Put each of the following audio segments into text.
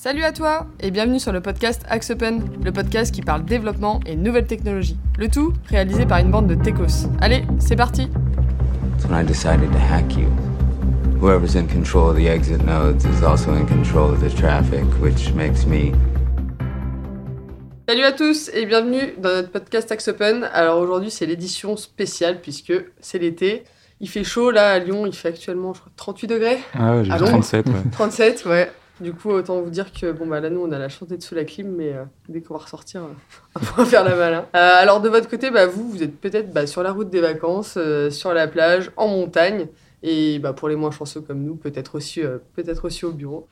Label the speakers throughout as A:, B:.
A: Salut à toi et bienvenue sur le podcast Axe Open, le podcast qui parle développement et nouvelles technologies. Le tout réalisé par une bande de techos. Allez, c'est parti
B: That's when I decided to hack you. Whoever's in control of the exit nodes is also in control of the traffic, which makes me
A: Salut à tous et bienvenue dans notre podcast Axe Open. Alors aujourd'hui c'est l'édition spéciale puisque c'est l'été. Il fait chaud là à Lyon, il fait actuellement je crois 38 degrés.
C: Ah ouais, j'ai
A: Ah
C: vu
A: bon
C: 37, ouais.
A: 37 ouais. Du coup autant vous dire que bon bah là nous on a la chance d'être sous la clim mais euh, dès qu'on va ressortir euh, on va faire la malin. Euh, alors de votre côté bah vous vous êtes peut-être bah, sur la route des vacances, sur la plage, en montagne et bah, pour les moins chanceux comme nous peut-être aussi peut-être aussi au bureau.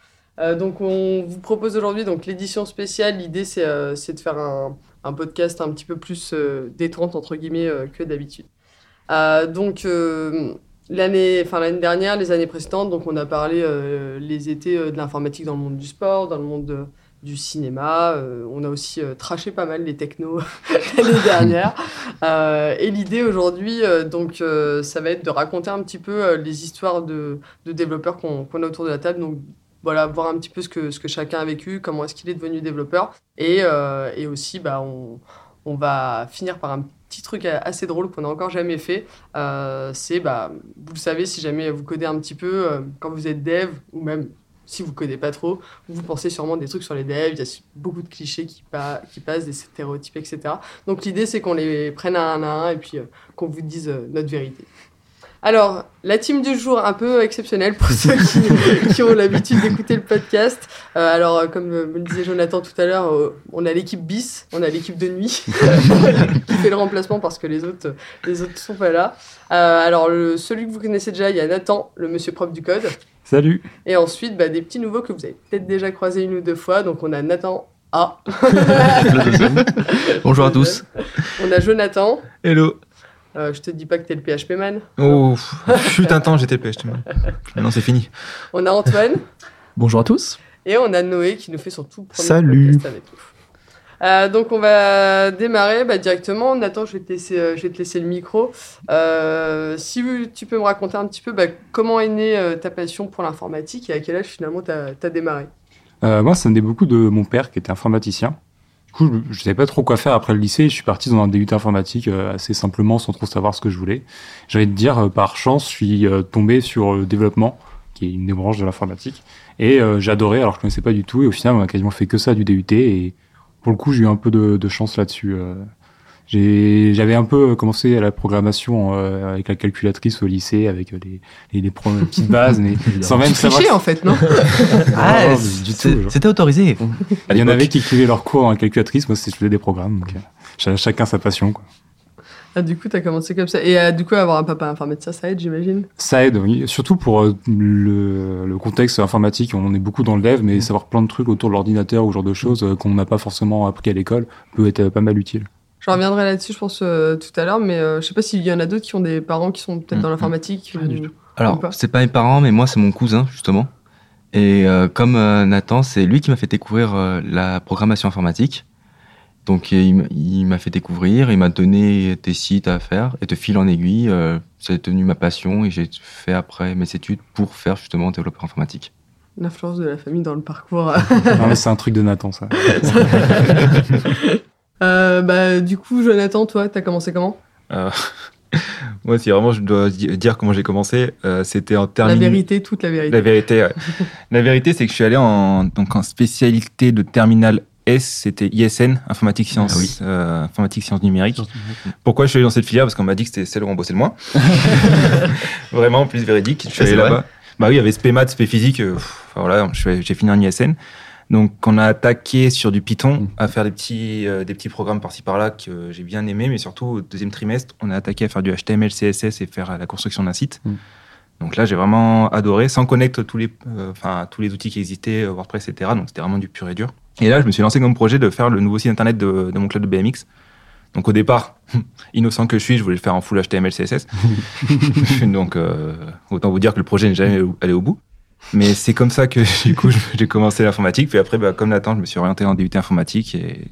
A: Donc on vous propose aujourd'hui donc l'édition spéciale. L'idée c'est de faire un, un podcast un petit peu plus détente entre guillemets que d'habitude. Donc l'année, enfin l'année dernière, les années précédentes, donc on a parlé euh, les étés euh, de l'informatique dans le monde du sport, dans le monde de- du cinéma. euh, on a aussi euh, traché pas mal les technos l'année dernière. Euh, et l'idée aujourd'hui, euh, donc euh, ça va être de raconter un petit peu euh, les histoires de, de développeurs qu'on qu'on a autour de la table. Donc voilà, voir un petit peu ce que, ce que chacun a vécu, comment est-ce qu'il est devenu développeur. Et, euh, et aussi, bah, on, on va finir par un petit truc assez drôle qu'on n'a encore jamais fait. Euh, c'est, bah, vous le savez, si jamais vous codez un petit peu, euh, quand vous êtes dev, ou même si vous codez pas trop, vous pensez sûrement des trucs sur les devs, il y a beaucoup de clichés qui, pa- qui passent, des stéréotypes, etc. Donc l'idée, c'est qu'on les prenne un à un et puis euh, qu'on vous dise notre vérité. Alors, la team du jour, un peu exceptionnelle pour ceux qui, qui ont l'habitude d'écouter le podcast. Euh, alors, euh, comme euh, me le disait Jonathan tout à l'heure, euh, on a l'équipe bis, on a l'équipe de nuit qui fait le remplacement parce que les autres, les autres sont pas là. Euh, alors, le, celui que vous connaissez déjà, il y a Nathan, le monsieur prof du code.
C: Salut
A: Et ensuite, bah, des petits nouveaux que vous avez peut-être déjà croisés une ou deux fois. Donc, on a Nathan A.
D: Bonjour à tous.
A: On a Jonathan.
D: Hello.
A: Euh, je te dis pas que t'es le PHP man.
D: Oh, fut un temps, j'étais PHP. Maintenant, c'est fini.
A: On a Antoine.
E: Bonjour à tous.
A: Et on a Noé qui nous fait son tout premier
E: Salut.
A: podcast avec nous. Euh, donc on va démarrer bah, directement. Nathan, je vais te laisser, euh, je vais te laisser le micro. Euh, si vous- tu peux me raconter un petit peu bah, comment est née euh, ta passion pour l'informatique et à quel âge finalement tu as, démarré?
C: Euh, Moi, ça venait beaucoup de mon père qui était informaticien. Coup, je, je savais pas trop quoi faire après le lycée. Je suis parti dans un DUT informatique euh, assez simplement, sans trop savoir ce que je voulais. Envie de dire, euh, par chance, je suis euh, tombé sur le développement, qui est une des branches de l'informatique. Et euh, adoré, alors je connaissais pas du tout. Et au final, on a quasiment fait que ça du DUT. Et pour le coup, j'ai eu un peu de, de chance là-dessus. euh. J'ai- J'avais un peu commencé à la programmation euh, avec la calculatrice au lycée, avec euh, les, les, petites bases, mais sans même savoir.
A: Triché en fait, non
C: Ah,
D: Ah,
C: du tout,
D: c'est-
C: genre.
D: C'était autorisé.
C: Il y en avait qui écrivaient leurs cours en calculatrice, moi c'était je faisais des programmes, donc euh, ch- chacun sa passion. Quoi.
A: Ah, Du coup, tu as commencé comme ça. Et euh, du coup, avoir un papa informaticien, ça aide, j'imagine?
C: Ça aide, oui. surtout pour euh, le, le contexte informatique, on est beaucoup dans le dev, mais savoir plein de trucs autour de l'ordinateur ou ce genre de choses euh, qu'on n'a pas forcément appris à l'école peut être euh, pas mal utile.
A: Je reviendrai là-dessus, je pense, euh, tout à l'heure, mais euh, je sais pas s'il y en a d'autres qui ont des parents qui sont peut-être
D: Mm,
A: dans
D: mm.
A: l'informatique.
E: Pas du
A: ou-
D: Alors, c'est pas mes parents, mais moi, c'est mon cousin, justement. Et euh, comme euh, Nathan, c'est lui qui m'a fait découvrir euh, la programmation informatique. Donc, il, m'a fait découvrir, il m'a donné des sites à faire, et de fil en aiguille, euh, c'est devenu ma passion, et j'ai fait après mes études pour faire justement développeur informatique.
A: L'influence de la famille dans le parcours.
C: non, mais c'est un truc de Nathan, ça.
A: Euh, bah, du coup, Jonathan, toi, t'as commencé comment?
F: Euh, moi, si vraiment je dois di- dire comment j'ai commencé, euh, c'était en
A: La
F: terminale.
A: vérité, toute la vérité.
F: La vérité, ouais. La vérité, c'est que je suis allé en, donc en spécialité de terminale S, c'était ISN, informatique sciences,
D: Ah oui.
F: euh, informatique sciences numériques. Pourquoi je suis allé dans cette filière? Parce qu'on m'a dit que c'était celle où on bossait le moins. Vraiment, plus véridique. Je suis allé là-bas. Bah oui, il y avait SP maths, SP physique. euh, pff, voilà, j'ai fini en ISN. Donc, on a attaqué sur du Python à faire des petits, euh, des petits programmes par-ci par-là que j'ai bien aimé, mais surtout au deuxième trimestre, on a attaqué à faire du HTML, CSS et faire la construction d'un site.
C: Mm.
F: Donc là, j'ai vraiment adoré, sans connaître tous les, euh, enfin, tous les outils qui existaient, euh, WordPress, etc. Donc c'était vraiment du pur et dur. Et là, je me suis lancé comme projet de faire le nouveau site internet de, de mon club de BMX. Donc au départ, innocent que je suis, je voulais le faire en full HTML, CSS. Donc euh, autant vous dire que le projet n'est jamais allé au bout. Mais c'est comme ça que du coup j'ai commencé l'informatique. Puis après, bah, comme Nathan, je me suis orienté en DUT informatique et,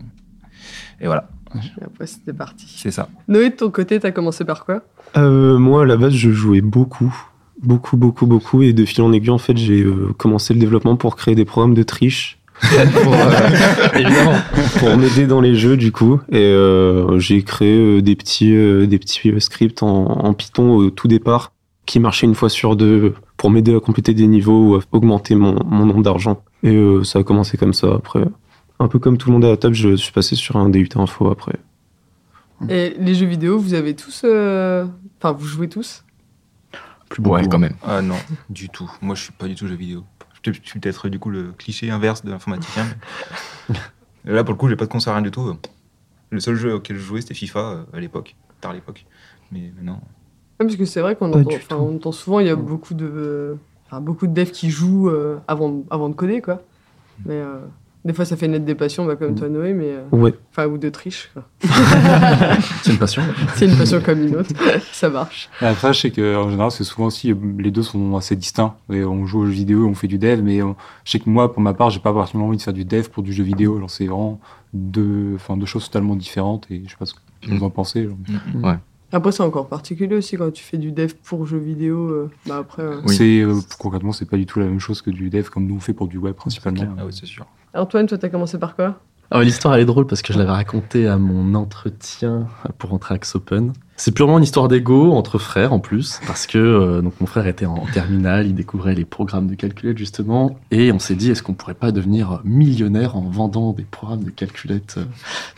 F: et voilà,
A: Et après, c'était parti.
F: c'est ça.
A: Noé, de ton côté, t'as commencé par quoi?
E: Euh, moi, à la base, je jouais beaucoup, beaucoup, beaucoup, beaucoup, et de fil en aiguille, en fait, j'ai euh, commencé le développement pour créer des programmes de triche pour, euh, évidemment, pour m'aider dans les jeux du coup. Et euh, j'ai créé euh, des petits, euh, des petits scripts en, en Python au tout départ qui marchaient une fois sur deux pour m'aider à compléter des niveaux ou à augmenter mon, mon nombre d'argent. Et euh, ça a commencé comme ça. Après, un peu comme tout le monde à la table, je suis passé sur un DUT info après.
A: Et les jeux vidéo, vous avez tous. euh, Enfin, vous jouez tous?
E: Plus beaucoup.
D: Ouais, quand même.
F: Ah non, du tout. Moi, je suis pas du tout jeu vidéo. Je suis- peut-être du coup le cliché inverse de l'informaticien. mais- Là, pour le coup, j'ai pas de console, rien du tout. Le seul jeu auquel je jouais, c'était FIFA euh, à l'époque, tard à l'époque. Mais maintenant,
A: Ouais, Parce que c'est vrai qu'on entend, on souvent, il y a beaucoup de, beaucoup de devs qui jouent euh, avant, avant de coder, quoi. Mais euh, des fois, ça fait naître des passions, bah, comme
E: Mm.
A: toi, Noé, mais. euh,
E: Ouais.
A: Enfin, ou de triche.
G: C'est une passion.
A: C'est une passion comme une autre. ça marche.
C: Après, je sais qu'en général, c'est souvent aussi, les deux sont assez distincts. Et on joue aux jeux vidéo, on fait du dev, mais on- je sais que moi, pour ma part, j'ai pas particulièrement envie de faire du dev pour du jeu vidéo. Genre, c'est vraiment deux, enfin, deux choses totalement différentes et je sais pas ce que vous en pensez. genre.
A: Après, c'est encore particulier aussi quand tu fais du dev pour jeux vidéo. euh, bah, après. euh.
D: Oui.
C: C'est, euh, concrètement, c'est pas du tout la même chose que du dev comme nous on fait pour du web principalement.
F: ah oui, c'est sûr.
A: Antoine, toi, t'as commencé par quoi?
G: L'histoire elle est drôle parce que je l'avais racontée à mon entretien pour entrer à Xopen. C'est purement une histoire d'ego entre frères en plus parce que euh, donc mon frère était en terminale, il découvrait les programmes de calculette justement et on s'est dit est-ce qu'on pourrait pas devenir millionnaire en vendant des programmes de calculette euh,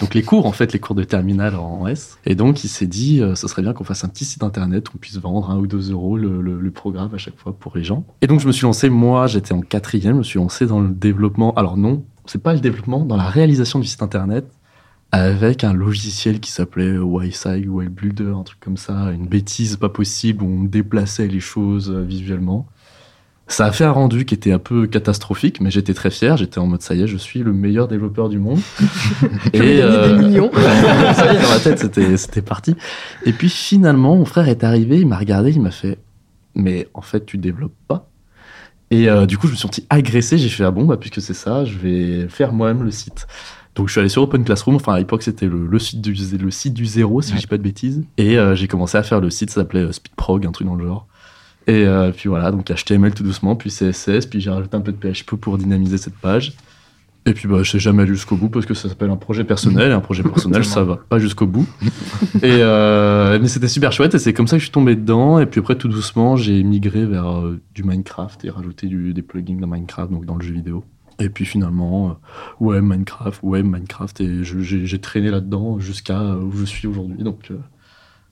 G: donc les cours en fait les cours de terminale en S et donc il s'est dit euh, ce serait bien qu'on fasse un petit site internet où on puisse vendre un ou deux euros le- le programme à chaque fois pour les gens et donc je me suis lancé moi j'étais en quatrième je me suis lancé dans le développement alors non c'est pas le développement, dans la réalisation du site internet avec un logiciel qui s'appelait YSI ou Builder, un truc comme ça, une bêtise pas possible où on déplaçait les choses euh, visuellement. Ça a fait un rendu qui était un peu catastrophique, mais j'étais très fier. J'étais en mode ça y est, je suis le meilleur développeur du monde.
A: Vais gagner des millions.
G: ça y est, dans ma tête, c'était c'était parti. Et puis finalement, mon frère est arrivé, il m'a regardé, il m'a fait mais en fait, tu développes pas. Et euh, du coup, je me suis senti agressé. J'ai fait ah bon, bah puisque c'est ça, je vais faire moi-même le site. Donc je suis allé sur Open Classroom. Enfin à l'époque, c'était le, le site du le site du zéro, si
D: Ouais.
G: je dis pas de bêtises. Et euh, j'ai commencé à faire le site. Ça s'appelait euh, Speedprog, un truc dans le genre. Et euh, puis voilà, donc HTML tout doucement, puis CSS, puis j'ai rajouté un peu de PHP pour dynamiser cette page. Et puis bah, je sais jamais allé jusqu'au bout parce que ça s'appelle un projet personnel et un projet personnel ça va pas jusqu'au bout. Et euh, mais c'était super chouette et c'est comme ça que je suis tombé dedans. Et puis après tout doucement j'ai migré vers euh, du Minecraft et rajouté du, des plugins dans Minecraft donc dans le jeu vidéo. Et puis finalement euh, ouais Minecraft ouais Minecraft et j'ai traîné là-dedans jusqu'à où je suis aujourd'hui donc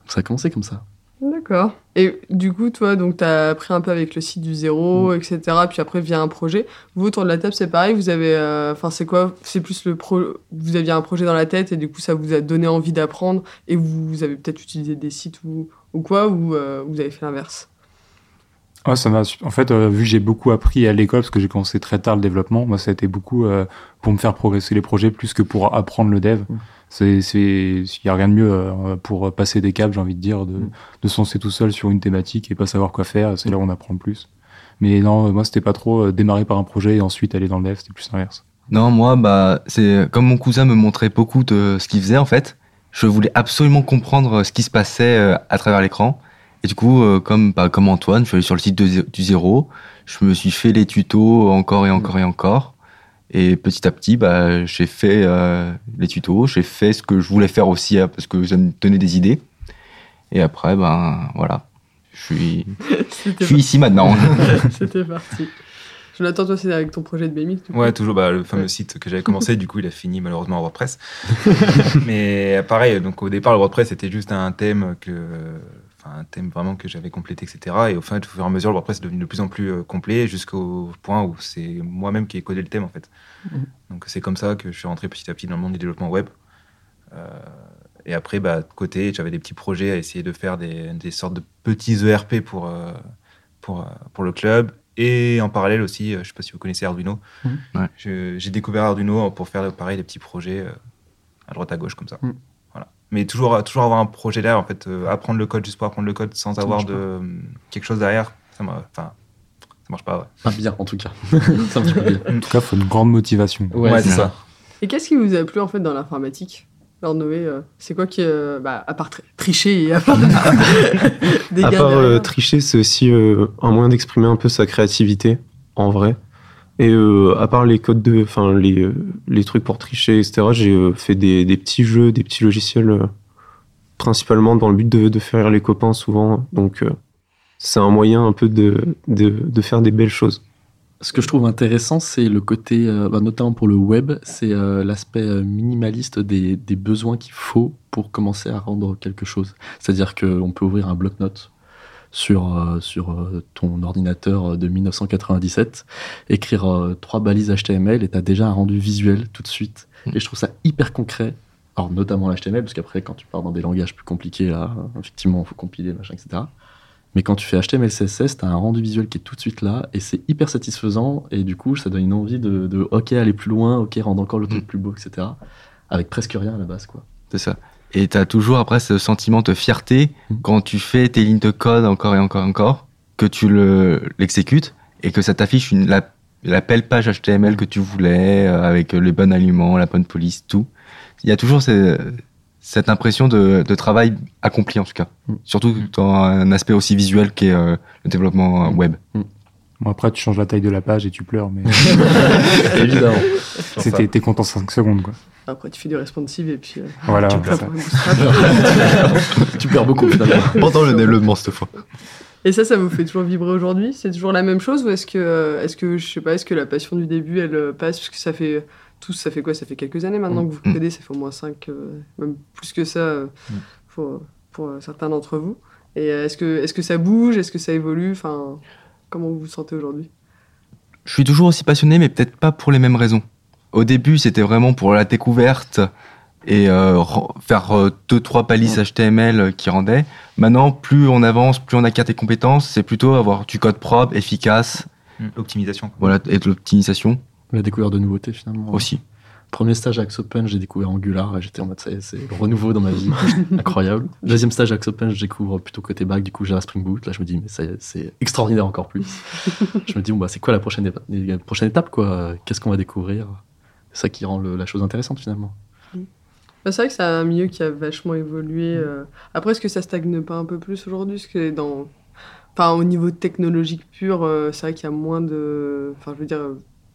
G: ça a commencé comme ça.
A: D'accord. Et du coup, toi, donc, t'as appris un peu avec le site du zéro, etc. Puis après, via un projet. Vous, autour de la table, c'est pareil. Vous avez. euh, Enfin, c'est quoi C'est plus le pro. Vous aviez un projet dans la tête et du coup, ça vous a donné envie d'apprendre et vous, vous avez peut-être utilisé des sites ou, ou quoi Ou euh, vous avez fait l'inverse?
C: Ouais, ça m'a. En fait, euh, vu que j'ai beaucoup appris à l'école, parce que j'ai commencé très tard le développement, moi, ça a été beaucoup euh, pour me faire progresser les projets plus que pour apprendre le dev.
G: Mm.
C: C'est, il y a rien de mieux euh, pour passer des câbles, j'ai envie de dire, de,
G: Mm.
C: de se lancer tout seul sur une thématique et pas savoir quoi faire. C'est là où on apprend le plus. Mais non, moi, c'était pas trop euh, démarrer par un projet et ensuite aller dans le dev, c'était plus l'inverse.
D: Non, moi, bah, c'est comme mon cousin me montrait beaucoup de ce qu'il faisait en fait. Je voulais absolument comprendre ce qui se passait euh, à travers l'écran. Et du coup, euh, comme bah, comme Antoine, je suis allé sur le site de du zéro. Je me suis fait les tutos encore et encore et encore. Et petit à petit, bah, j'ai fait euh, les tutos. J'ai fait ce que je voulais faire aussi hein, parce que ça me donnait des idées. Et après, ben voilà, je suis, je suis ici maintenant.
A: C'était parti. Jonathan, toi, c'est avec ton projet de BMX
F: Ouais, toujours bah, le fameux
A: Ouais.
F: site que j'avais commencé, du coup, il a fini malheureusement à WordPress. Mais pareil, donc au départ, le WordPress c'était juste un thème que, enfin, un thème vraiment que j'avais complété, etc. Et au fin, au fur et à mesure, le WordPress est devenu de plus en plus euh, complet jusqu'au point où c'est moi-même qui ai codé le thème en fait.
G: Mhm.
F: Donc c'est comme ça que je suis rentré petit à petit dans le monde du développement web. Euh, et après, bah, de côté, j'avais des petits projets à essayer de faire des, des sortes de petits ERP pour, euh, pour, pour le club. Et en parallèle aussi, euh, je sais pas si vous connaissez Arduino,
G: Mhm.
D: Ouais.
F: Je- j'ai découvert Arduino pour faire pareil des petits projets euh, à droite à gauche comme ça.
G: Mhm.
F: Mais toujours, toujours avoir un projet derrière, en fait, euh, apprendre le code juste pour apprendre le code sans
G: Ça
F: avoir de, euh, quelque chose derrière, ça m'a- enfin, ça marche pas. Ouais,
G: Pas bien en tout cas. ça marche pas bien.
C: En tout cas, faut une grande motivation.
G: Ouais,
F: c'est
G: c'est
F: ça.
A: Et qu'est-ce qui vous a plu en fait dans l'informatique? Alors Noé, euh, c'est quoi qui, euh, bah, à part tri- tricher et à part des
E: À
A: gains
E: part euh,
A: derrière.
E: tricher, c'est aussi euh, un moyen d'exprimer un peu sa créativité, en vrai. Et euh, à part les codes de, enfin les, euh, les trucs pour tricher, etc. J'ai euh, fait des, des petits jeux, des petits logiciels, principalement dans le but de, de faire rire les copains souvent. Donc c'est un moyen un peu de, de, de faire des belles choses.
G: Ce que je trouve intéressant, c'est le côté, bah, notamment pour le web, c'est l'aspect minimaliste des, des besoins qu'il faut pour commencer à rendre quelque chose. C'est-à-dire qu'on peut ouvrir un bloc-notes sur, euh, sur euh, ton ordinateur de 1997, écrire euh, trois balises HTML et tu as déjà un rendu visuel tout de suite. Et je trouve ça hyper concret. Alors, notamment l'HTML, parce qu'après, quand tu pars dans des langages plus compliqués, là, effectivement, il faut compiler, machin, etc. Mais quand tu fais HTML, CSS, tu as un rendu visuel qui est tout de suite là, et c'est hyper satisfaisant, et du coup, ça donne une envie de, de OK, aller plus loin, OK, rendre encore le truc plus beau, etc. Avec presque rien à la base, quoi.
D: C'est ça. Et tu as toujours après ce sentiment de fierté
G: Mm.
D: quand tu fais tes lignes de code encore et encore et encore, que tu le- l'exécutes et que ça t'affiche la, la belle page HTML que tu voulais euh, avec les bons aliments, la bonne police, tout. Il y a toujours ce- cette impression de, de travail accompli en tout cas.
G: Mm.
D: Surtout dans un aspect aussi visuel qu'est euh, le développement web.
C: Bon, après, tu changes la taille de la page et tu pleures, mais
G: Évidemment.
C: c'était t'es content 5 secondes, quoi.
A: Après, tu fais du responsive et puis. euh,
C: Voilà,
A: tu bootstrap.
G: tu perds beaucoup, finalement.
D: Pendant le développement cette fois.
A: Et ça, ça vous fait toujours vibrer aujourd'hui? C'est toujours la même chose ou est-ce que, euh, est-ce que, je sais pas, est-ce que la passion du début, elle euh, passe? Parce que ça fait, tous, ça fait quoi? Ça fait quelques années maintenant que vous
D: Mm.
A: codez, ça fait au moins 5, même plus que ça euh,
F: Mm.
A: pour, pour euh, certains d'entre vous. Et euh, est-ce que, est-ce que ça bouge? Est-ce que ça évolue? Enfin, comment vous vous sentez aujourd'hui?
D: Je suis toujours aussi passionné, mais peut-être pas pour les mêmes raisons. Au début, c'était vraiment pour la découverte et euh, faire euh, deux trois balises HTML qui rendaient. Maintenant, plus on avance, plus on acquiert des compétences, c'est plutôt avoir du code propre, efficace,
F: L'optimisation.
D: voilà, et de l'optimisation
G: La découverte de nouveautés, finalement.
D: aussi.
G: Premier stage à Axopen, j'ai découvert Angular. Là, j'étais en mode, ça y est, c'est le renouveau dans ma vie. Incroyable. Deuxième stage à Axopen, je découvre plutôt côté back, du coup, Java Spring Boot. Là, je me dis, mais ça c'est extraordinaire encore plus. je me dis, bon, bah, c'est quoi la prochaine, épa- la prochaine étape, quoi? Qu'est-ce qu'on va découvrir? C'est ça qui rend le- la chose intéressante, finalement.
A: Bah, C'est vrai que c'est un milieu qui a vachement évolué. euh. Après, est-ce que ça stagne pas un peu plus aujourd'hui? Parce que dans... enfin, au niveau technologique pur, euh, c'est vrai qu'il y a moins de. Enfin, je veux dire,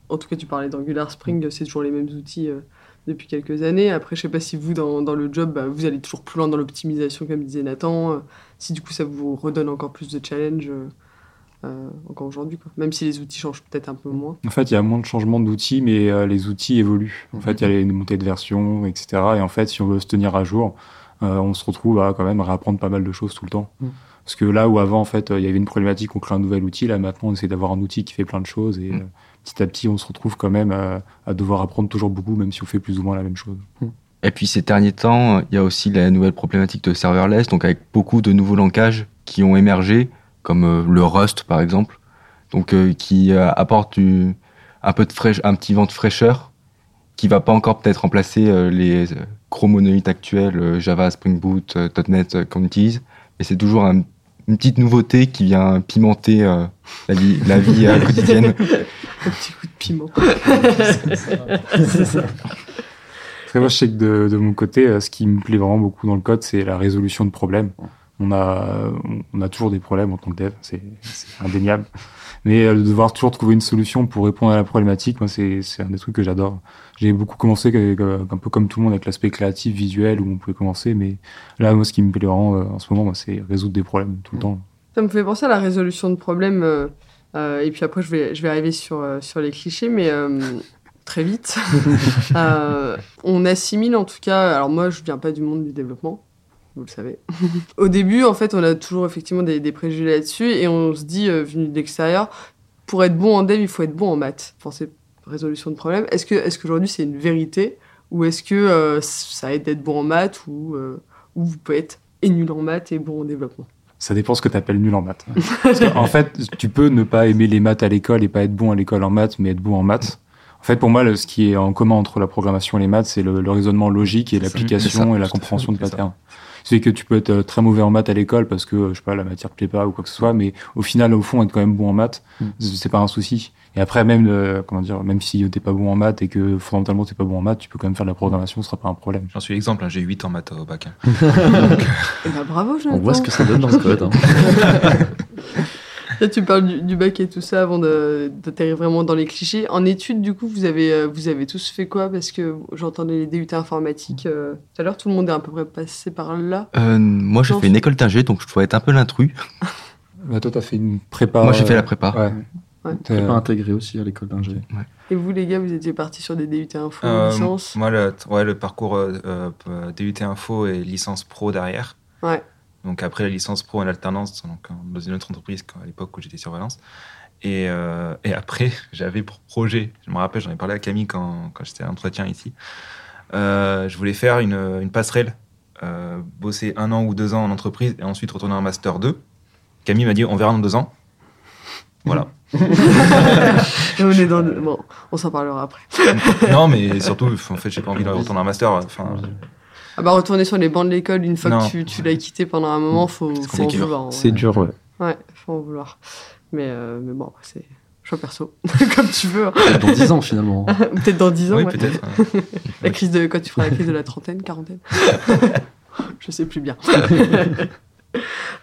A: en tout cas, tu parlais d'Angular Spring, c'est toujours les mêmes outils euh, depuis quelques années. Après, je sais pas si vous, dans, dans le job, bah, vous allez toujours plus loin dans l'optimisation, comme disait Nathan. euh, si du coup, ça vous redonne encore plus de challenge. euh, euh, encore aujourd'hui, quoi. Même si les outils changent peut-être un peu moins.
C: En fait, il y a moins de changements d'outils, mais euh, les outils évoluent. En fait, il y a les montées de version, etc. Et en fait, si on veut se tenir à jour, euh, on se retrouve à quand même réapprendre pas mal de choses tout le temps.
G: Mm.
C: Parce que là où avant, en fait, euh, il y avait une problématique, on crée un nouvel outil. Là, maintenant, on essaie d'avoir un outil qui fait plein de choses. Et
D: Mm.
C: Petit à petit, on se retrouve quand même euh, à devoir apprendre toujours beaucoup, même si on fait plus ou moins la même chose.
D: Et puis ces derniers temps, il y a aussi la nouvelle problématique de serverless, donc avec beaucoup de nouveaux langages qui ont émergé, comme euh, le Rust par exemple, donc euh, qui apporte un peu de fraîche, un petit vent de fraîcheur, qui va pas encore peut-être remplacer les gros actuels Java, Spring Boot, .NET qu'on utilise, mais c'est toujours un- une petite nouveauté qui vient pimenter euh, la vie, la vie euh, quotidienne.
A: Un petit coup de piment.
C: C'est ça. Après, moi, je sais que de, de mon côté, euh, ce qui me plaît vraiment beaucoup dans le code, c'est la résolution de problèmes. On a, on a toujours des problèmes en tant que dev, c'est indéniable. Mais de devoir toujours trouver une solution pour répondre à la problématique, moi, c'est c'est un des trucs que j'adore. J'ai beaucoup commencé un peu comme tout le monde avec l'aspect créatif, visuel, où on pouvait commencer. Mais là, moi, ce qui me plaît vraiment euh, en ce moment, c'est résoudre des problèmes tout le temps.
A: Ça me fait penser à la résolution de problèmes. euh, euh, et puis après, je vais, je vais arriver sur, sur les clichés, mais euh, très vite. Euh, on assimile en tout cas. Alors moi, je viens pas du monde du développement. Vous le savez. Au début, en fait, on a toujours effectivement des, des préjugés là-dessus et on se dit, euh, venu de l'extérieur, pour être bon en dev, il faut être bon en maths. Enfin, c'est résolution de problème. Est-ce que, est-ce qu'aujourd'hui c'est une vérité ou est-ce que euh, ça aide d'être bon en maths ou, euh, ou vous pouvez être et nul en maths et bon en développement?
C: Ça dépend ce que tu appelles nul en maths. Parce en fait, tu peux ne pas aimer les maths à l'école et pas être bon à l'école en maths, mais être bon en maths. En fait, pour moi, le- ce qui est en commun entre la programmation et les maths, c'est le, le raisonnement logique et l'application et la compréhension de patterns. C'est que tu peux être euh, très mauvais en maths à l'école parce que, euh, je sais pas, la matière te plaît pas ou quoi que ce soit, mais au final, au fond, être quand même bon en maths,
G: Mm.
C: c'est pas un souci. Et après, même, euh, comment dire, même si t'es pas bon en maths et que fondamentalement t'es pas bon en maths, tu peux quand même faire de la programmation, ce sera pas un problème.
F: J'en suis l'exemple, hein, j'ai 8 en maths au bac. hein.
A: Eh ben, bravo,
G: On voit ce que ça donne dans ce code. hein.
A: Là, tu parles du, du bac et tout ça avant de- d'atterrir vraiment dans les clichés. En études, du coup, vous avez, euh, vous avez tous fait quoi? Parce que j'entendais les DUT informatiques euh, tout à l'heure, tout le monde est à peu près passé par là.
D: Euh, moi, j'ai fait une école d'ingé, donc je dois être un peu l'intrus.
C: Bah, toi, t'as fait une prépa.
D: Moi, j'ai fait la prépa.
C: Ouais.
A: Ouais.
C: T'as-
G: T'es pas intégré aussi à l'école d'ingé.
A: Et vous, les gars, vous étiez partis sur des DUT info,
F: Euh,
A: licence?
F: moi, le, ouais, le parcours DUT Info et licence pro derrière.
A: Ouais.
F: Donc après la licence pro en alternance, donc dans une autre entreprise qu'à l'époque où j'étais sur Valence. Et, euh, et après, j'avais pour projet, je me rappelle, j'en ai parlé à Camille quand, quand j'étais à l'entretien ici, euh, je voulais faire une, une passerelle, euh, bosser un an ou deux ans en entreprise et ensuite retourner en master 2. Camille m'a dit, on verra dans deux ans. Voilà.
A: On est dans. le- Bon, on s'en parlera après.
F: non, mais surtout, en fait, j'ai pas envie de retourner en master. Enfin,
A: Ah bah, retourner sur les bancs de l'école, une fois
F: Non.
A: que tu, tu l'as quitté pendant un moment, faut,
F: C'est
A: faut en vouloir.
E: C'est dur, ouais.
A: Ouais, faut en vouloir. Mais, euh, mais bon, c'est choix perso. Comme tu veux. hein.
G: Peut-être Dans 10 ans finalement.
A: Peut-être dans 10 ans.
F: oui,
A: ouais.
F: peut-être.
A: La crise de, quand tu feras la crise de la trentaine, quarantaine. Je sais plus bien.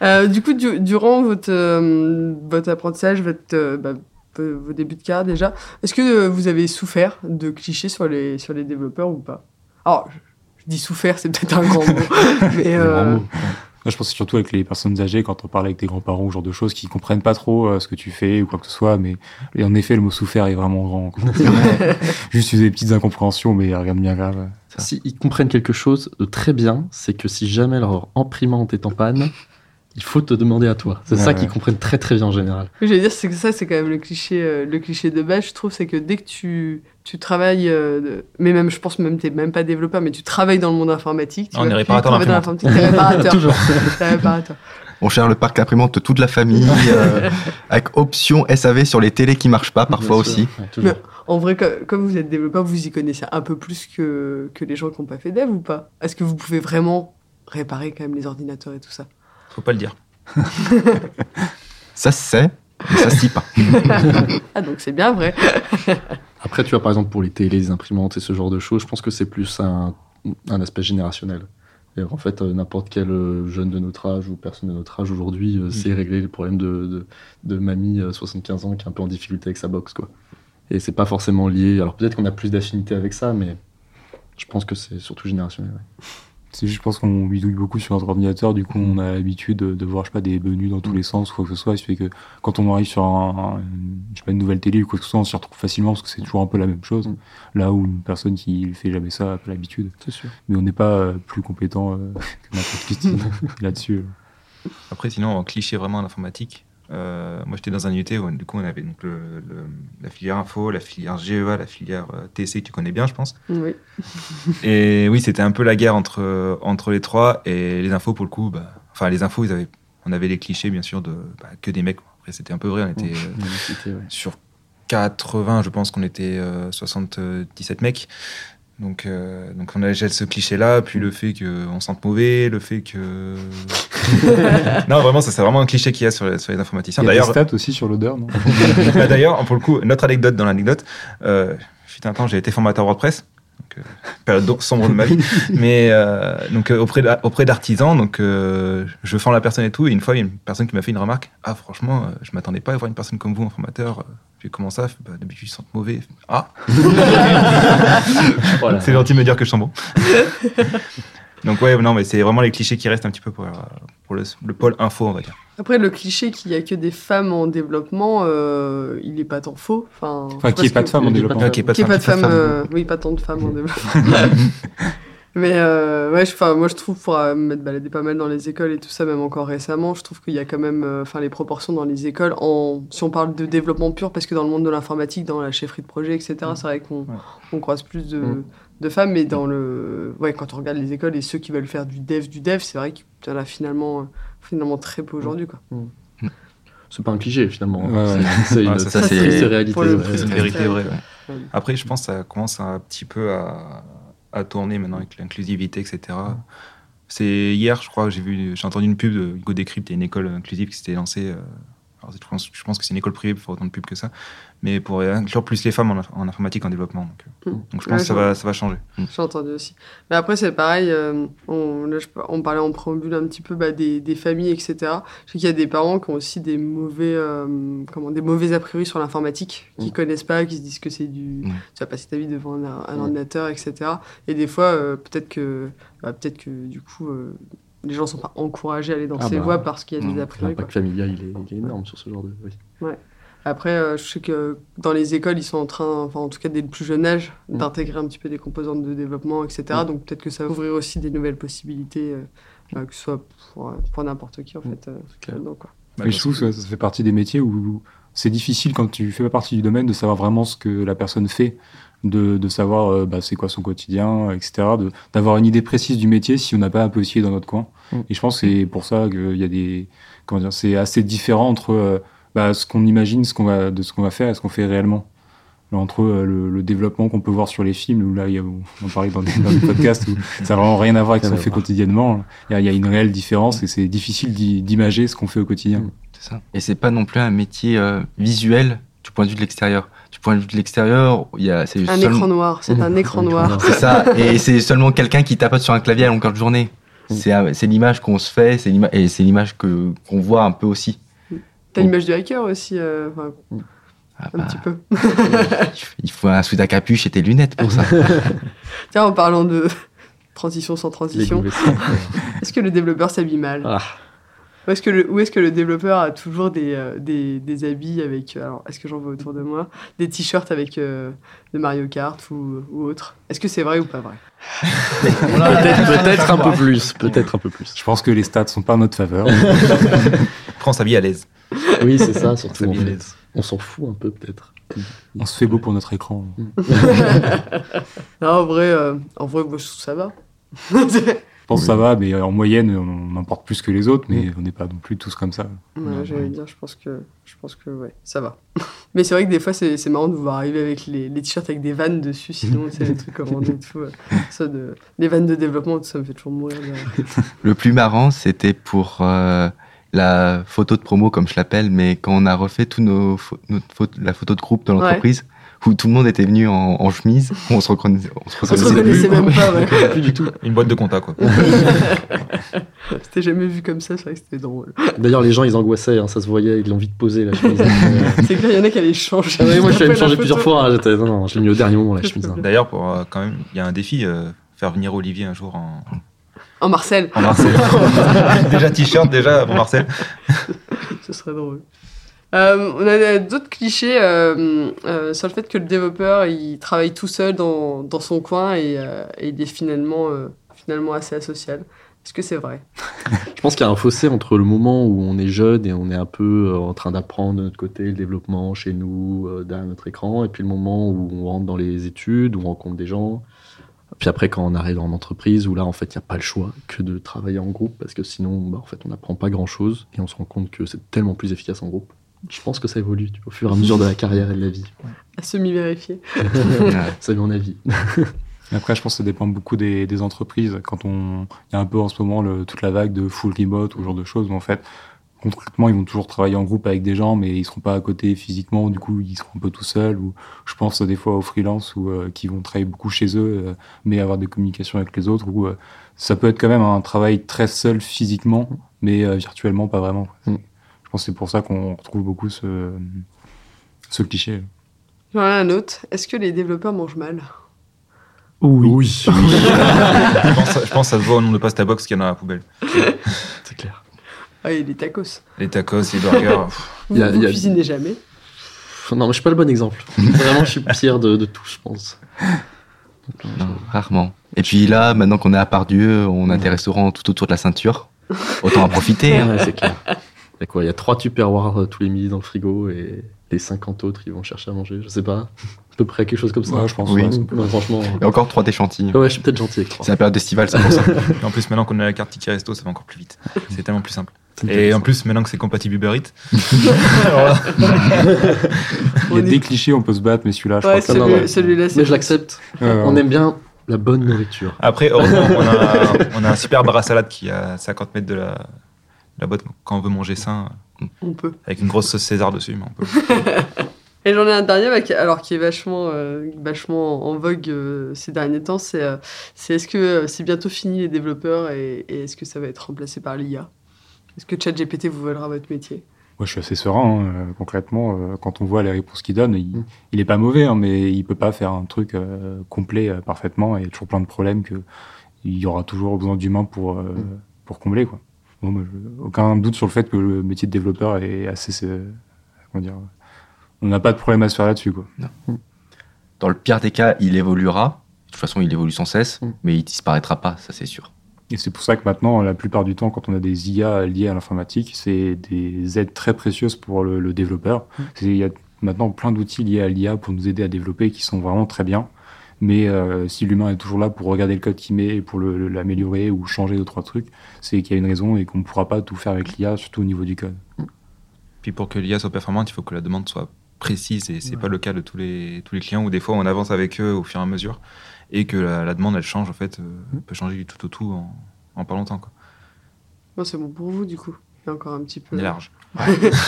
A: Euh, du coup, du- durant votre, euh, votre apprentissage, votre, bah, vos débuts de carrière déjà, est-ce que vous avez souffert de clichés sur les, sur les développeurs ou pas? Alors, dis souffert, c'est peut-être un grand mot. mais euh.
C: Moi, je pense surtout avec les personnes âgées, quand on parle avec tes grands-parents ou ce genre de choses, qui comprennent pas trop euh, ce que tu fais ou quoi que ce soit. Mais et en effet, le mot souffert est vraiment grand. Juste des petites incompréhensions, mais rien de bien grave.
G: Si ils comprennent quelque chose de très bien, c'est que si jamais leur imprimante est en panne, il faut te demander à toi. C'est
C: Ouais,
G: ça
C: ouais.
G: qu'ils comprennent très très bien en général.
A: Ce que je veux dire, c'est que ça, c'est quand même le cliché, euh, le cliché de base, je trouve, c'est que dès que tu, tu travailles, euh, mais même, je pense même, t'es même pas développeur, mais tu travailles dans le monde informatique. Tu
F: On est réparateur
A: travailler dans l'informatique, t'es réparateur.
G: Toujours.
A: T'es réparateur.
D: On gère le parc imprimante toute la famille, euh, avec option SAV sur les télés qui marchent pas parfois aussi.
G: Ouais.
A: En vrai, co- comme vous êtes développeur, vous y connaissez un peu plus que, que les gens qui n'ont pas fait dev ou pas? Est-ce que vous pouvez vraiment réparer quand même les ordinateurs et tout ça?
F: Faut pas le dire.
D: Ça se sait, mais ça se dit pas.
A: Ah, donc c'est bien vrai.
G: Après, tu vois, par exemple, pour les télés, les imprimantes et ce genre de choses, je pense que c'est plus un, un aspect générationnel. Et en fait, euh, n'importe quel euh, jeune de notre âge ou personne de notre âge aujourd'hui euh, sait régler les problèmes de, de, de mamie euh, 75 ans qui est un peu en difficulté avec sa box, quoi. Et c'est pas forcément lié. Alors peut-être qu'on a plus d'affinité avec ça, mais je pense que c'est surtout générationnel. ouais.
C: C'est juste, je pense qu'on bidouille beaucoup sur notre ordinateur, du coup, on a l'habitude de, de voir, je sais pas, des menus dans tous les sens ou quoi que ce soit. Qui fait que quand on arrive sur un, un- je sais pas, une nouvelle télé ou quoi que ce soit, on s'y retrouve facilement parce que c'est toujours un peu la même chose.
G: Mm.
C: Là où une personne qui fait jamais ça a pas l'habitude.
G: C'est sûr.
C: Mais on n'est pas euh, plus compétent euh, que n'importe qui là-dessus.
F: Après, sinon, en cliché vraiment en informatique, euh, moi j'étais dans un UT où du coup on avait donc le, le- la filière info, la filière GEA, la filière euh, TC que tu connais bien, je pense.
A: Oui.
F: Et oui, c'était un peu la guerre entre, entre les trois. Et les infos, pour le coup, bah, enfin, les infos, ils avaient, on avait les clichés, bien sûr, de bah, que des mecs. Après, c'était un peu vrai, on était euh,
G: ouais.
F: sur 80, je pense qu'on était euh, 77 mecs. Donc, euh, donc on a déjà ce cliché-là, puis le fait qu'on sente mauvais, le fait que... non, vraiment, ça c'est vraiment un cliché qu'il y a sur les, sur les informaticiens.
C: Il y a des
F: D'ailleurs,
C: stats aussi sur l'odeur, non?
F: Bah, D'ailleurs, pour le coup, notre anecdote dans l'anecdote, euh, fut un temps, j'ai été formateur WordPress, donc, euh, période sombre de ma vie, mais euh, donc euh, auprès auprès d'artisans, donc euh, je forme la personne et tout, et une fois il y a une personne qui m'a fait une remarque, ah franchement, euh, je m'attendais pas à voir une personne comme vous en formateur. Euh, J'ai commencé à, bah, d'habitude ils sentent mauvais. Ah,
G: Voilà.
F: c'est gentil de me dire que je sens bon. donc ouais, non, mais c'est vraiment les clichés qui restent un petit peu pour, euh, pour le, le pôle info, on va dire.
A: Après, le cliché qu'il n'y a que des femmes en développement, euh, il n'est pas tant faux. Enfin,
C: Enfin, qu'il n'y ait pas de femmes en développement.
A: Qu'il n'y ait pas
F: femme.
A: de femmes. euh, oui, pas tant de femmes en développement. Mais euh, ouais, je- enfin, moi je trouve, pour euh, m'être baladé pas mal dans les écoles et tout ça, même encore récemment, je trouve qu'il y a quand même euh, enfin, les proportions dans les écoles, en, si on parle de développement pur, parce que dans le monde de l'informatique, dans la chefferie de projet, etc., c'est vrai qu'on
C: Ouais.
A: on croise plus de,
G: Mm.
A: De femmes, mais dans le, ouais, quand on regarde les écoles et ceux qui veulent faire du dev, du dev, c'est vrai qu'il y en a finalement, finalement très peu aujourd'hui. Quoi.
G: C'est pas un cliché finalement.
C: Ouais, ouais.
G: C'est- C'est une
F: Ouais, ça,
D: c'est-
G: réalité.
F: C'est vérité vraie. Après, je pense que ça commence un petit peu à, à tourner maintenant avec l'inclusivité, etc. C'est hier, je crois, j'ai vu, j'ai entendu une pub de Hugo Décrypte, il y a une école inclusive qui s'était lancée euh, alors, je, pense, je pense que c'est une école privée pour faire autant de pubs que ça, mais pour inclure plus les femmes en, inf- en informatique, en développement. Donc, euh,
A: Mm.
F: donc je pense
A: Ouais,
F: que ça va, ça va changer.
A: J'ai entendu aussi. Mais après, c'est pareil, euh, on, là, je- on parlait en préambule un petit peu bah, des, des familles, etc. Je sais qu'il y a des parents qui ont aussi des mauvais, euh, comment, des mauvais a priori sur l'informatique, qui
G: Mm.
A: connaissent pas, qui se disent que c'est du.
D: Mm.
A: Tu vas passer ta vie devant un, un
G: Mm.
A: ordinateur, etc. Et des fois, euh, peut-être que, bah, peut-être que du coup, euh, les gens sont pas encouragés à aller dans
G: Ah
A: ces
G: bah,
A: voies parce qu'il y a des
D: mm,
A: a priori.
G: L'impact familial, il est, il est énorme sur ce genre de. Oui.
A: Après, euh, je sais que dans les écoles, ils sont en train, enfin en tout cas dès le plus jeune âge,
G: Mm.
A: d'intégrer un petit peu des composantes de développement, etc.
G: Mm.
A: Donc peut-être que ça va ouvrir aussi des nouvelles possibilités, euh, euh, que ce soit pour, pour n'importe qui en fait. euh, quoi.
F: Bah,
C: Mais je trouve que ça, ça fait partie des métiers où c'est difficile quand tu fais pas partie du domaine de savoir vraiment ce que la personne fait, de, de savoir euh, bah, c'est quoi son quotidien, etc. de- D'avoir une idée précise du métier si on n'a pas un peu essayé dans notre coin. Et je pense que c'est pour ça qu'il y a des. Comment dire C'est assez différent entre euh, bah, ce qu'on imagine ce qu'on va, de ce qu'on va faire et ce qu'on fait réellement. Entre euh, le, le développement qu'on peut voir sur les films, où là, il y a, on en parlait dans des, dans des podcasts, où ça n'a vraiment rien à voir avec ce qu'on fait quotidiennement. Il y, a, il y a une réelle différence et c'est difficile d'i- d'imager ce qu'on fait au quotidien.
G: Mm.
D: C'est ça. Et c'est pas non plus un métier euh, visuel du point de vue de l'extérieur. Du point de vue de l'extérieur, il y a c'est
A: Un
D: seulement-
A: écran noir, c'est un écran noir.
D: C'est ça. Et c'est seulement quelqu'un qui tapote sur un clavier à longueur de journée.
G: Mm.
D: C'est un- c'est l'image qu'on se fait, c'est et c'est l'image que qu'on voit un peu aussi.
A: T'as l'image du hacker aussi, euh, enfin,
D: Ah
A: un
D: bah,
A: petit peu.
D: il faut un sous à capuche et tes lunettes pour ça.
A: Tiens, en parlant de transition sans transition, est-ce que le développeur s'habille mal?
G: Ah.
A: Ou est-ce que, le, ou est-ce que le développeur a toujours des, euh, des, des habits avec. euh, Alors, est-ce que j'en vois autour de moi? Des t-shirts avec euh, de Mario Kart ou, ou autre? Est-ce que c'est vrai ou pas vrai?
G: Peut-être un peu plus. Peut-être un peu plus.
C: Je pense que les stats sont pas en notre faveur.
F: Prends sa vie à l'aise.
G: Oui, c'est ça, surtout.
F: À
G: fait.
F: l'aise.
G: On s'en fout un peu, peut-être.
C: On se fait beau pour notre écran.
A: Non, en vrai, euh, en vrai moi, je trouve que ça va.
C: Je pense que ça va, mais en moyenne, on en porte plus que les autres,
G: Mm.
C: mais on n'est pas non plus tous comme ça.
A: Ouais, J'allais dire, je pense que, je pense que ouais, ça va. Mais c'est vrai que des fois, c'est c'est marrant de vous voir arriver avec les, les t-shirts avec des vannes dessus, sinon, c'est les trucs commandés et tout. euh, Ça, de, les vannes de développement, ça me fait toujours mourir.
D: Le plus marrant, c'était pour euh, la photo de promo, comme je l'appelle, mais quand on a refait tous nos la photo de groupe de l'entreprise, où tout le monde était venu en, en chemise, on se reconnaissait, on se
A: On se
D: reconnaissait
A: reconnaissait
D: plus.
A: même pas, ouais.
G: Plus du tout.
F: Une boîte de compta, quoi.
A: C'était jamais vu comme ça, c'est vrai que c'était drôle.
G: D'ailleurs, les gens, ils angoissaient, hein, ça se voyait, ils ont envie de poser la chemise.
A: C'est clair, il y en a qui allaient changer.
G: Ah ouais, moi, je suis allé me changer plusieurs fois. hein, j'étais- non, non, je l'ai mis au dernier moment, la chemise. hein.
F: D'ailleurs, pour euh, quand même, il y a un défi, euh, faire venir Olivier un jour en,
A: En Marcel,
F: en Marseille. déjà t-shirt, déjà en Marseille.
A: ce serait drôle. Euh, on a d'autres clichés euh, euh, sur le fait que le développeur il travaille tout seul dans, son coin et, il est finalement, finalement assez asocial. Est-ce que c'est vrai?
G: Je pense qu'il y a un fossé entre le moment où on est jeune et on est un peu en train d'apprendre de notre côté le développement chez nous, derrière notre écran, et puis le moment où on rentre dans les études, où on rencontre des gens. Puis après, quand on arrive en entreprise, où là, en fait, il n'y a pas le choix que de travailler en groupe, parce que sinon, bah, en fait, on n'apprend pas grand-chose, et on se rend compte que c'est tellement plus efficace en groupe. Je pense que ça évolue tu vois, au fur et à mesure de la carrière et de la vie.
A: À semi-vérifier.
G: C'est mon avis.
C: Après, je pense que ça dépend beaucoup des, des entreprises. Quand on, il y a un peu en ce moment le, toute la vague de full remote ou ce genre de choses où en fait, concrètement, ils vont toujours travailler en groupe avec des gens, mais ils seront pas à côté physiquement. Du coup, ils seront un peu tout seuls. Ou je pense des fois aux freelances ou euh, qui vont travailler beaucoup chez eux, euh, mais avoir des communications avec les autres. Ou euh, ça peut être quand même un travail très seul physiquement, mais euh, virtuellement pas vraiment. quoi. Je pense que c'est pour ça qu'on retrouve beaucoup ce, ce cliché.
A: J'en ai un autre. Est-ce que les développeurs mangent mal?
E: Oui.
F: je, pense, je pense que ça se voit au nombre de pasta box qu'il y en a dans la poubelle.
G: C'est clair.
A: Ah, et les tacos.
F: Les tacos, les burgers.
A: Vous,
G: Il y a-
A: vous
G: il y a-
A: cuisinez jamais?
G: Non, mais je suis pas le bon exemple. Vraiment, je suis pire de, de tout, je pense.
D: Non, rarement. Et puis là, maintenant qu'on est à Pardieu, on a des restaurants tout autour de la ceinture. Autant en profiter. hein.
G: C'est clair. Il y a quoi Il y a trois tupperwares euh, tous les midis dans le frigo et les 50 autres, ils vont chercher à manger. Je sais pas. À peu près quelque chose comme ça.
C: Ouais, je pense,
D: Oui.
C: ouais, c'est-
G: Non, franchement.
D: Et encore trois d'échantillons.
G: Ouais, je suis peut-être gentil avec trois.
D: C'est la période estivale, c'est pour ça.
F: Et en plus, maintenant qu'on a la carte ticket resto, ça va encore plus vite. C'est tellement plus simple. Et en plus, maintenant que c'est compatible Uber Eats. alors là,
C: Il y
A: On
C: a des clichés, on peut se battre, mais celui-là, je
A: Ouais,
C: crois que
A: celui-
G: ouais.
A: celui-là, c'est.
G: Mais je l'accepte.
C: Ouais.
G: On aime bien la bonne nourriture.
F: Après, heureusement, on a, on a un super bar à salade qui est à 50 mètres de la, la boîte quand on veut manger sain.
A: On peut.
F: Avec une grosse sauce César dessus, mais on peut.
A: Et j'en ai un dernier, bah, qui- alors qui est vachement, euh, vachement en vogue euh, ces derniers temps, c'est euh, c'est est-ce que euh, c'est bientôt fini les développeurs et, et est-ce que ça va être remplacé par l'IA Est-ce que ChatGPT vous volera votre métier?
C: Moi, je suis assez serein, hein, concrètement. euh, quand on voit les réponses qu'il donne, il,
G: Mm.
C: il est pas mauvais, hein, mais il peut pas faire un truc euh, complet euh, parfaitement. Et il y a toujours plein de problèmes que il y aura toujours besoin d'humains pour, euh, pour combler, quoi. Bon, moi, je- aucun doute sur le fait que le métier de développeur est assez, euh, comment dire, on n'a pas de problème à se faire là-dessus, quoi.
D: Dans le pire des cas, il évoluera. De toute façon, il évolue sans cesse,
G: Mm.
D: mais il disparaîtra pas, ça c'est sûr.
C: Et c'est pour ça que maintenant, la plupart du temps, quand on a des IA liées à l'informatique, c'est des aides très précieuses pour le, le développeur. C'est- Il y a maintenant plein d'outils liés à l'IA pour nous aider à développer qui sont vraiment très bien. Mais euh, si l'humain est toujours là pour regarder le code qu'il met et pour l'améliorer ou changer deux trois trucs, c'est qu'il y a une raison et qu'on ne pourra pas tout faire avec l'IA, surtout au niveau du code.
F: Puis pour que l'IA soit performante, il faut que la demande soit précise et c'est
C: Ouais.
F: pas le cas de tous les, tous les clients où des fois on avance avec eux au fur et à mesure et que la, la demande elle change en fait, euh, peut changer du tout au tout en, en pas longtemps. Quoi.
A: Bon, c'est bon pour vous du coup. Il y a encore un petit peu.
F: On est large.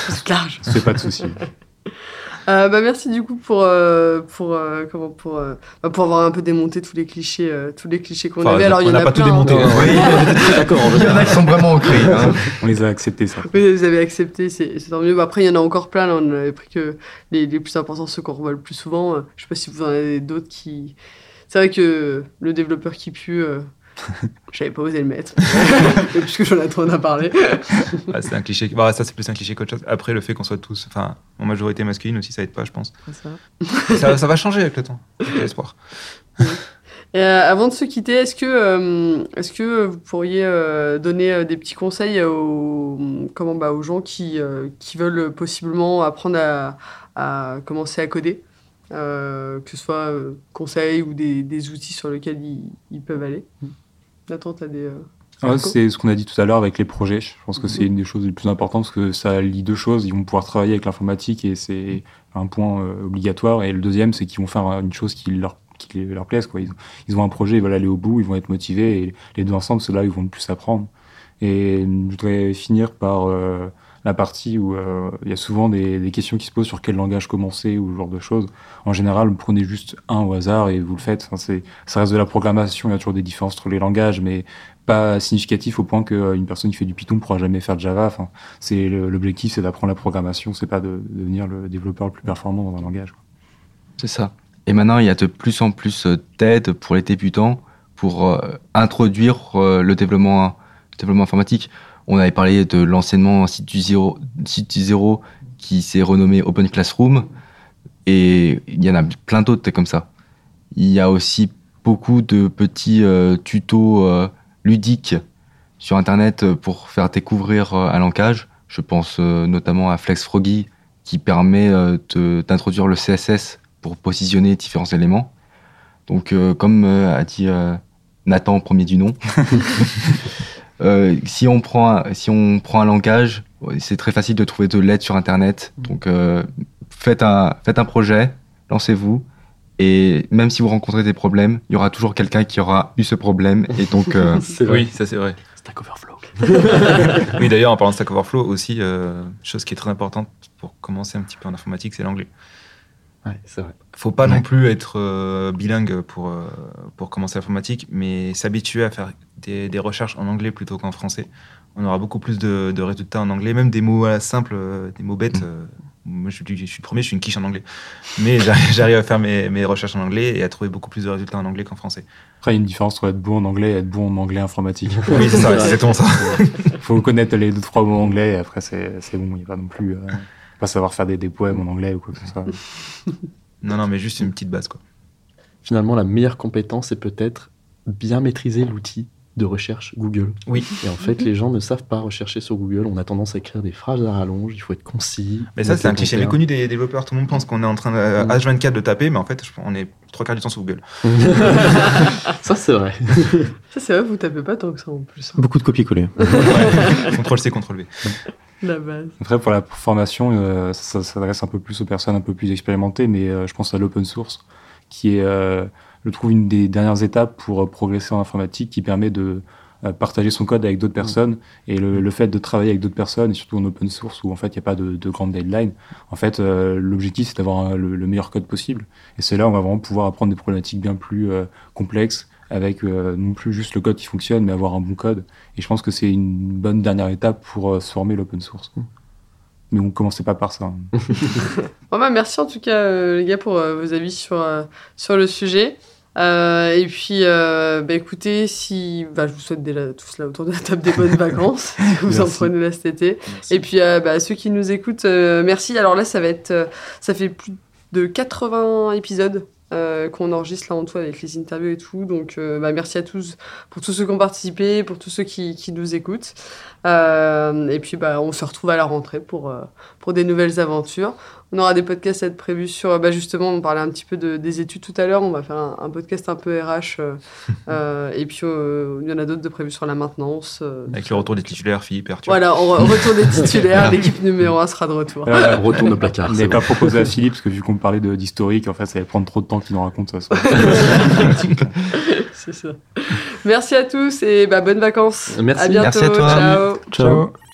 A: C'est large.
C: C'est pas de souci.
A: Euh, bah, merci du coup pour euh, pour euh, comment pour euh, bah, pour avoir un peu démonté tous les clichés euh, tous les clichés qu'on
F: Enfin,
A: avait. Alors il y
F: on
A: en
F: n'a
A: a
F: pas tout
A: plein,
F: démonté.
A: hein.
D: Oui,
G: D'accord,
D: il y en a qui sont vraiment ancrés. hein.
C: On les a acceptés, ça.
A: Oui, vous avez accepté, c'est c'est tant mieux. Bah, Après, il y en a encore plein. Là, on avait pris que les, les plus importants, ceux qu'on revoit le plus souvent. Euh, Je sais pas si vous en avez d'autres qui. C'est vrai que le développeur qui pue, euh, j'avais pas osé le mettre. Puisque Jonathan en a parlé.
F: Ah, c'est un cliché. Bah, ça c'est plus un cliché qu'autre chose. Après le fait qu'on soit tous, enfin en majorité masculine aussi, ça aide pas, je pense.
A: Ça.
F: ça, ça va changer avec le temps. J'ai l'espoir.
A: Et, euh, avant de se quitter, est-ce que, euh, est-ce que vous pourriez euh, donner euh, des petits conseils aux, comment, bah, aux gens qui, euh, qui veulent possiblement apprendre à, à commencer à coder euh, Que ce soit euh, conseils ou des, des outils sur lesquels ils, ils peuvent aller? Nathan, tu as des. euh, Marco
C: c'est ce qu'on a dit tout à l'heure avec les projets. Je pense que c'est une des choses les plus importantes parce que ça lie deux choses. Ils vont pouvoir travailler avec l'informatique et c'est un point euh, obligatoire. Et le deuxième, c'est qu'ils vont faire une chose qui leur, qui leur plaise. Quoi. Ils, ils ont un projet, ils veulent aller au bout, ils vont être motivés et les deux ensemble, c'est là où ils vont le plus apprendre. Et je voudrais finir par euh, la partie où euh, il y a souvent des, questions qui se posent sur quel langage commencer ou ce genre de choses. En général, prenez juste un au hasard et vous le faites. Enfin, c'est, ça reste de la programmation, il y a toujours des différences entre les langages, mais pas significatif au point qu'une personne qui fait du Python ne pourra jamais faire de Java. Enfin, c'est l'objectif, c'est d'apprendre la programmation, c'est pas de, de devenir le développeur le plus performant dans un langage.
D: C'est ça. Et maintenant, il y a de plus en plus euh, d'aides pour les débutants pour euh, introduire le développement, le développement informatique. On avait parlé de l'enseignement du zéro qui s'est renommé Open Classroom. Et il y en a plein d'autres comme ça. Il y a aussi beaucoup de petits euh, tutos euh, ludiques sur Internet euh, pour faire découvrir euh, un langage. Je pense notamment à FlexFroggy qui permet d'introduire le CSS pour positionner différents éléments. Donc, comme a dit Nathan, premier du nom, euh, si, on prend un, si on prend un langage, c'est très facile de trouver de l'aide sur Internet. Donc, euh, faites, un, faites un projet, lancez-vous. Et même si vous rencontrez des problèmes, il y aura toujours quelqu'un qui aura eu ce problème. Et donc, euh.
F: Oui, ça c'est vrai.
G: Stack Overflow.
F: Oui, d'ailleurs, en parlant de Stack Overflow aussi, euh, chose qui est très importante pour commencer un petit peu en informatique, c'est l'anglais.
G: Ouais, c'est vrai.
F: Faut pas
D: Ouais.
F: non plus être euh, bilingue pour, euh, pour commencer l'informatique, mais s'habituer à faire des, des recherches en anglais plutôt qu'en français. On aura beaucoup plus de, de résultats en anglais, même des mots simples, euh, des mots bêtes.
D: Mm.
F: euh, moi, je, suis- je suis le premier, je suis une quiche en anglais. Mais j'arrive j'arrive à faire mes, mes recherches en anglais et à trouver beaucoup plus de résultats en anglais qu'en français.
C: Après, il y a une différence entre être bon en anglais et être bon en anglais informatique.
F: Oui, c'est ça, c'est exactement ça.
C: Il faut connaître les deux, trois mots anglais et après, c'est c'est bon. Il n'y a pas non plus. Pas savoir faire des, des poèmes en anglais ou quoi que ce soit.
F: Non, non, mais juste une petite base, quoi.
G: Finalement, la meilleure compétence, c'est peut-être bien maîtriser l'outil de recherche Google.
F: Oui.
G: Et en fait, les gens ne savent pas rechercher sur Google. On a tendance à écrire des phrases à rallonge. Il faut être concis.
F: Mais ça, c'est un
G: les
F: cliché méconnu des développeurs. Tout le monde pense qu'on est en train de, euh,
G: Mm.
F: H24 de taper, mais en fait, on est trois quarts du temps sur Google.
G: ça, c'est vrai.
A: Ça, c'est vrai, vous tapez pas tant que ça en plus. hein.
E: Beaucoup de copier-coller.
F: Contrôle C, Contrôle V.
A: La base.
C: Après, pour la formation, euh, ça, ça s'adresse un peu plus aux personnes un peu plus expérimentées, mais euh, je pense à l'open source, qui est, euh, je trouve, une des dernières étapes pour euh, progresser en informatique, qui permet de euh, partager son code avec d'autres personnes. Et le, le fait de travailler avec d'autres personnes et surtout en open source où en fait il n'y a pas de, de grande deadline en fait euh, l'objectif c'est d'avoir le, le meilleur code possible. Et c'est là où on va vraiment pouvoir apprendre des problématiques bien plus euh, complexes avec euh, non plus juste le code qui fonctionne mais avoir un bon code et je pense que c'est une bonne dernière étape pour euh, se former l'open source mais on commençait pas par ça hein.
A: Bon, bah, merci en tout cas, euh, les gars, pour euh, vos avis sur, euh, sur le sujet. Euh, et puis, euh, bah, écoutez, si, bah, je vous souhaite déjà tous là autour de la table des bonnes vacances, si vous en
C: Merci.
A: prenez là cet été. Et puis, euh, bah, ceux qui nous écoutent, euh, merci. Alors là, ça va être, euh, ça fait plus de 80 épisodes euh, qu'on enregistre là en tout avec les interviews et tout. Donc, euh, bah, merci à tous pour tous ceux qui ont participé, pour tous ceux qui, nous écoutent. Euh, et puis, bah, on se retrouve à la rentrée pour, pour des nouvelles aventures. On aura des podcasts à être prévus sur, bah, justement, on parlait un petit peu de, des études tout à l'heure. On va faire un, un podcast un peu RH. euh, euh, et puis, euh, il y en a d'autres de prévus sur la maintenance. euh,
F: Avec le retour des titulaires, Philippe et Arthur.
A: voilà, on re- retour des titulaires. L'équipe numéro 1 sera de retour.
C: Euh,
G: On retourne au placard. Bon.
C: pas proposé à Philippe parce que vu qu'on parlait d'historique, en fait, ça allait prendre trop de temps qu'il nous raconte ça.
A: C'est ça. Merci à tous et bah, bonnes vacances.
G: Merci.
A: À bientôt.
F: Merci à toi.
A: Ciao.
E: Ciao.